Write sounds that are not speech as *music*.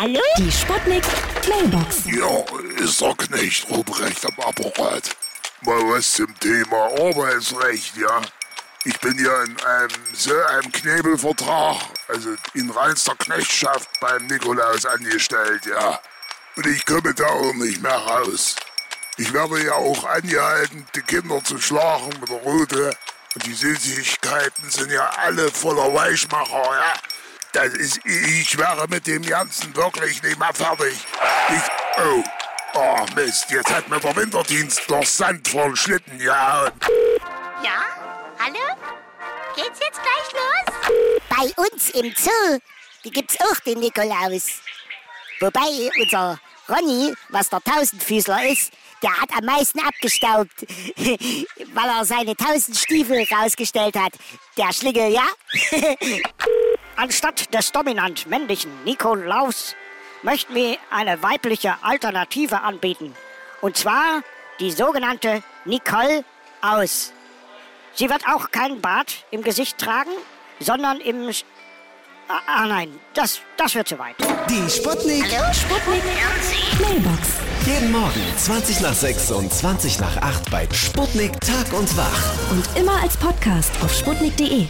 Hallo? Die Sputnik Mailbox. Ja, ist der Knecht Ruprecht am Apparat. Mal was zum Thema Arbeitsrecht, ja. Ich bin ja in einem so einem Knebelvertrag, also in reinster Knechtschaft beim Nikolaus angestellt, ja. Und ich komme da auch nicht mehr raus. Ich werde ja auch angehalten, die Kinder zu schlagen mit der Rute. Und die Süßigkeiten sind ja alle voller Weichmacher, ja. Das ist, ich wäre mit dem Ganzen wirklich nicht mehr fertig. Ich, oh, oh Mist, jetzt hat mir der Winterdienst durch Sand voll Schlitten gehauen. Ja? Hallo? Geht's jetzt gleich los? Bei uns im Zoo die gibt's auch den Nikolaus. Wobei unser Ronny, was der Tausendfüßler ist, der hat am meisten abgestaubt, *laughs* weil er seine tausend Stiefel rausgestellt hat. Der Schlingel, ja? *laughs* Anstatt des dominant männlichen Nikolaus möchten wir eine weibliche Alternative anbieten. Und zwar die sogenannte Nicole Aus. Sie wird auch keinen Bart im Gesicht tragen, sondern im... Sch- Ah, ah nein, das, das wird zu weit. Die Sputnik. Sputnik Mailbox. Jeden Morgen 20 nach 6 und 20 nach 8 bei Sputnik Tag und Wach. Und immer als Podcast auf sputnik.de.